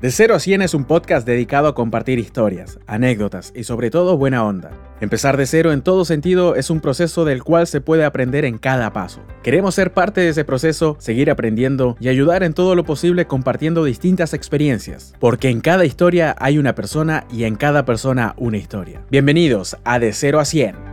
De 0 a 100 es un podcast dedicado a compartir historias, anécdotas y sobre todo buena onda. Empezar de cero en todo sentido es un proceso del cual se puede aprender en cada paso. Queremos ser parte de ese proceso, seguir aprendiendo y ayudar en todo lo posible compartiendo distintas experiencias, porque en cada historia hay una persona y en cada persona una historia. Bienvenidos a De 0 a 100.